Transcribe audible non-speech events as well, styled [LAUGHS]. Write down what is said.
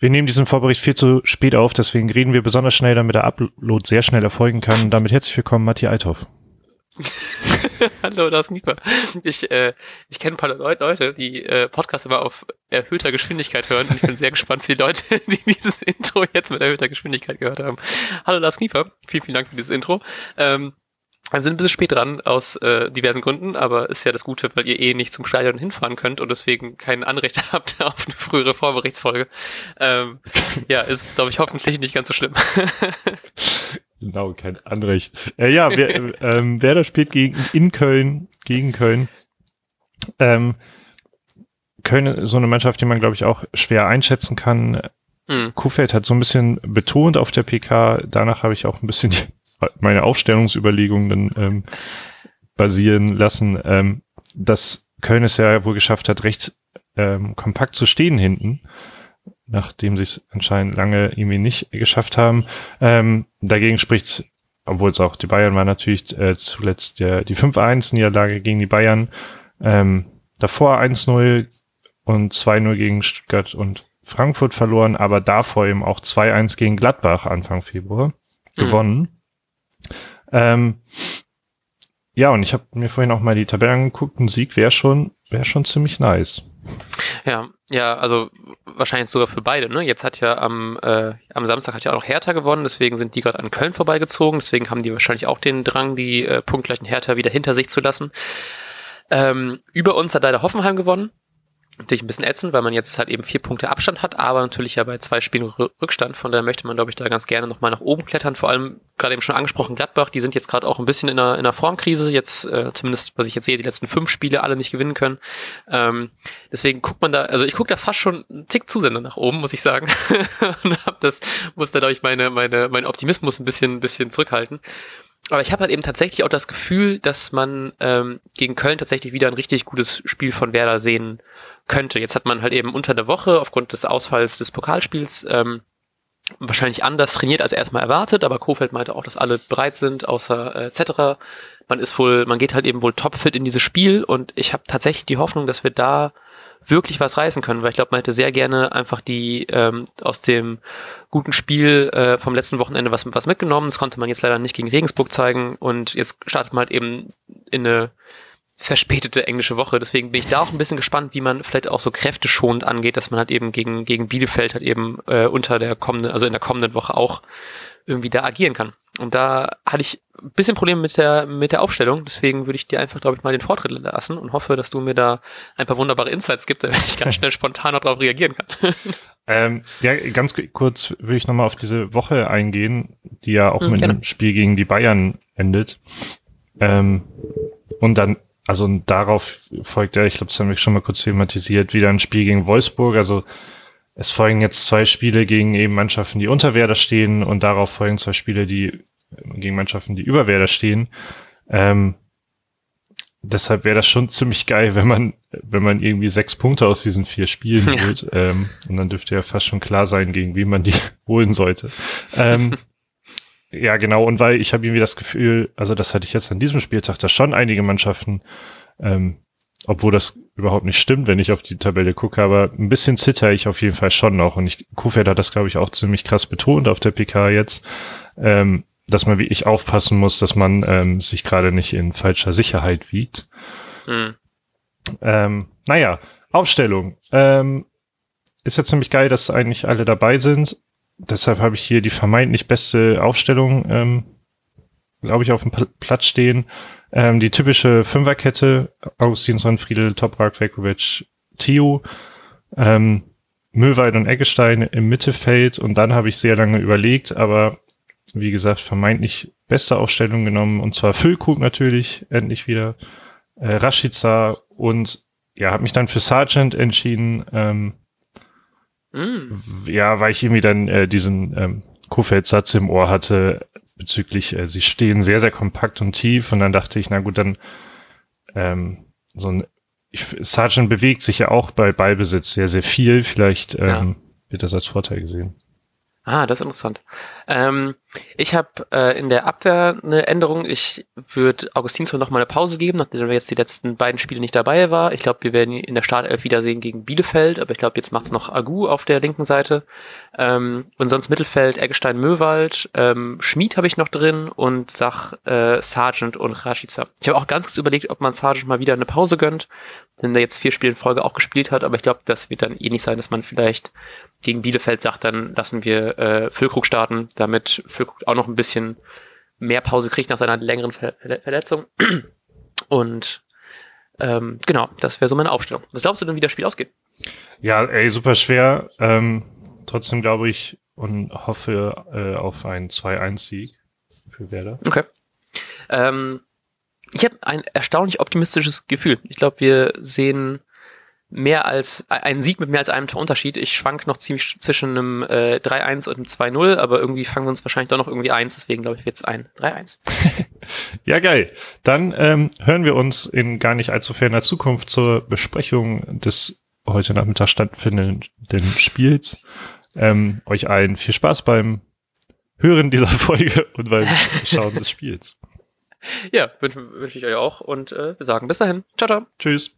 Wir nehmen diesen Vorbericht viel zu spät auf, deswegen reden wir besonders schnell, damit der Upload sehr schnell erfolgen kann. Und damit herzlich willkommen, Matthias Althoff. [LAUGHS] Hallo, das ist Nieper. Ich, äh, ich kenne ein paar Leute, die äh, Podcasts immer auf erhöhter Geschwindigkeit hören. Und ich bin sehr [LAUGHS] gespannt die Leute, die dieses Intro jetzt mit erhöhter Geschwindigkeit gehört haben. Hallo, das ist Nieper. Vielen, vielen Dank für dieses Intro. Ähm, wir sind ein bisschen spät dran aus äh, diversen Gründen, aber ist ja das Gute, weil ihr eh nicht zum Stadion hinfahren könnt und deswegen kein Anrecht [LAUGHS] habt auf eine frühere Vorberichtsfolge. Ähm, [LAUGHS] ja, ist glaube ich hoffentlich nicht ganz so schlimm. [LAUGHS] genau, kein Anrecht. Äh, ja, wer, ähm, Werder spielt gegen in Köln gegen Köln. Ähm, Köln ist so eine Mannschaft, die man glaube ich auch schwer einschätzen kann. Mhm. Kuhfeld hat so ein bisschen betont auf der PK. Danach habe ich auch ein bisschen die meine Aufstellungsüberlegungen dann ähm, basieren lassen, ähm, dass Köln es ja wohl geschafft hat, recht ähm, kompakt zu stehen hinten, nachdem sie es anscheinend lange irgendwie nicht geschafft haben. Ähm, dagegen spricht, obwohl es auch die Bayern war, natürlich äh, zuletzt der, die 5-1-Niederlage gegen die Bayern. Ähm, davor 1-0 und 2-0 gegen Stuttgart und Frankfurt verloren, aber davor eben auch 2-1 gegen Gladbach Anfang Februar mhm. gewonnen. Ähm, ja, und ich habe mir vorhin auch mal die Tabelle angeguckt. Ein Sieg wäre schon, wäre schon ziemlich nice. Ja, ja, also wahrscheinlich sogar für beide. Ne? Jetzt hat ja am, äh, am Samstag hat ja auch noch Hertha gewonnen, deswegen sind die gerade an Köln vorbeigezogen. Deswegen haben die wahrscheinlich auch den Drang, die äh, punktgleichen Hertha wieder hinter sich zu lassen. Ähm, über uns hat leider Hoffenheim gewonnen natürlich ein bisschen ätzend, weil man jetzt halt eben vier Punkte Abstand hat, aber natürlich ja bei zwei Spielen Rückstand. Von daher möchte man, glaube ich, da ganz gerne nochmal nach oben klettern. Vor allem gerade eben schon angesprochen Gladbach, die sind jetzt gerade auch ein bisschen in einer, in einer Formkrise. Jetzt, äh, zumindest, was ich jetzt sehe, die letzten fünf Spiele alle nicht gewinnen können. Ähm, deswegen guckt man da, also ich gucke da fast schon einen Tick Zusender nach oben, muss ich sagen. [LAUGHS] Und hab das, muss da, glaube ich, meine, meine, mein Optimismus ein bisschen, ein bisschen zurückhalten. Aber ich habe halt eben tatsächlich auch das Gefühl, dass man ähm, gegen Köln tatsächlich wieder ein richtig gutes Spiel von Werder sehen könnte. Jetzt hat man halt eben unter der Woche aufgrund des Ausfalls des Pokalspiels ähm, wahrscheinlich anders trainiert als erstmal erwartet, aber Kofeld meinte auch, dass alle bereit sind, außer äh, etc. Man ist wohl, man geht halt eben wohl topfit in dieses Spiel und ich habe tatsächlich die Hoffnung, dass wir da wirklich was reißen können, weil ich glaube, man hätte sehr gerne einfach die ähm, aus dem guten Spiel äh, vom letzten Wochenende was, was mitgenommen. Das konnte man jetzt leider nicht gegen Regensburg zeigen und jetzt startet man halt eben in eine verspätete englische Woche. Deswegen bin ich da auch ein bisschen gespannt, wie man vielleicht auch so kräfteschonend angeht, dass man halt eben gegen, gegen Bielefeld halt eben äh, unter der kommenden, also in der kommenden Woche auch irgendwie da agieren kann. Und da hatte ich ein bisschen Probleme mit der, mit der Aufstellung. Deswegen würde ich dir einfach, glaube ich, mal den Vortritt lassen und hoffe, dass du mir da ein paar wunderbare Insights gibst, damit ich ganz [LAUGHS] schnell spontan darauf reagieren kann. [LAUGHS] Ähm, ja, ganz kurz würde ich nochmal auf diese Woche eingehen, die ja auch mhm, mit einem Spiel gegen die Bayern endet. Ähm, und dann also darauf folgt ja, ich glaube, das haben wir schon mal kurz thematisiert, wieder ein Spiel gegen Wolfsburg. Also es folgen jetzt zwei Spiele gegen eben Mannschaften, die unter Werder stehen und darauf folgen zwei Spiele, die gegen Mannschaften, die über Werder stehen. Ähm, deshalb wäre das schon ziemlich geil, wenn man, wenn man irgendwie sechs Punkte aus diesen vier Spielen ja. holt. Ähm, und dann dürfte ja fast schon klar sein, gegen wen man die [LAUGHS] holen sollte. Ähm, [LAUGHS] ja, genau. Und weil ich habe irgendwie das Gefühl, also das hatte ich jetzt an diesem Spieltag, dass schon einige Mannschaften, ähm, obwohl das überhaupt nicht stimmt, wenn ich auf die Tabelle gucke, aber ein bisschen zitter ich auf jeden Fall schon noch. Und ich, Kufeld hat das, glaube ich, auch ziemlich krass betont auf der PK jetzt, ähm, dass man wirklich aufpassen muss, dass man ähm, sich gerade nicht in falscher Sicherheit wiegt. Mhm. Ähm, naja, Aufstellung. Ähm, ist ja ziemlich geil, dass eigentlich alle dabei sind deshalb habe ich hier die vermeintlich beste Aufstellung, ähm, glaube ich, auf dem Platz stehen. Ähm, die typische Fünferkette, Augustinsson, Friedel, Toprak, Vekovic, Theo, ähm, Müllwald und Eggestein im Mittelfeld und dann habe ich sehr lange überlegt, aber wie gesagt, vermeintlich beste Aufstellung genommen und zwar Füllkrug natürlich, endlich wieder, äh, Rashica und ja, habe mich dann für Sargent entschieden, ähm, Mm. Ja, weil ich irgendwie dann äh, diesen ähm, Kofeld-Satz im Ohr hatte bezüglich, äh, sie stehen sehr, sehr kompakt und tief und dann dachte ich, na gut, dann ähm, so ein ich, Sargent bewegt sich ja auch bei Ballbesitz sehr, sehr viel. Vielleicht ähm, ja. wird das als Vorteil gesehen. Ah, das ist interessant. Ähm, Ich habe äh, in der Abwehr eine Änderung. Ich würde Augustinsson noch mal eine Pause geben, nachdem er jetzt die letzten beiden Spiele nicht dabei war. Ich glaube, wir werden ihn in der Startelf wiedersehen gegen Bielefeld, aber ich glaube, jetzt macht's noch Agu auf der linken Seite. Ähm, und sonst Mittelfeld Eggestein Möwald, ähm, Schmied habe ich noch drin und Sach äh, Sargent und Rashica. Ich habe auch ganz kurz überlegt, ob man Sargent mal wieder eine Pause gönnt, denn er jetzt vier Spiele in Folge auch gespielt hat, aber ich glaube, das wird dann eh nicht sein, dass man vielleicht gegen Bielefeld sagt, dann lassen wir äh, Füllkrug starten, damit Füllkrug auch noch ein bisschen mehr Pause kriegt nach seiner längeren Ver Verletzung. [CLEARS THROAT] Und ähm, genau, das wäre so meine Aufstellung. Was glaubst du denn, wie das Spiel ausgeht? Ja, ey, super schwer. Ähm, trotzdem glaube ich und hoffe äh, auf einen 2-1-Sieg für Werder. Okay. Ähm, ich habe ein erstaunlich optimistisches Gefühl. Ich glaube, wir sehen mehr als einen Sieg mit mehr als einem Torunterschied. Ich schwank noch ziemlich zwischen einem äh, 3-1 und einem 2-0, aber irgendwie fangen wir uns wahrscheinlich doch noch irgendwie eins, deswegen glaube ich jetzt ein 3-1. [LAUGHS] ja, geil. Dann ähm, hören wir uns in gar nicht allzu ferner Zukunft zur Besprechung des heute Nachmittag stattfindenden Spiels. Ähm, euch allen viel Spaß beim Hören dieser [LAUGHS] Folge und beim Schauen des Spiels. [LAUGHS] Ja, wünsche wünsch ich euch auch und äh, wir sagen bis dahin. Ciao, ciao. Tschüss.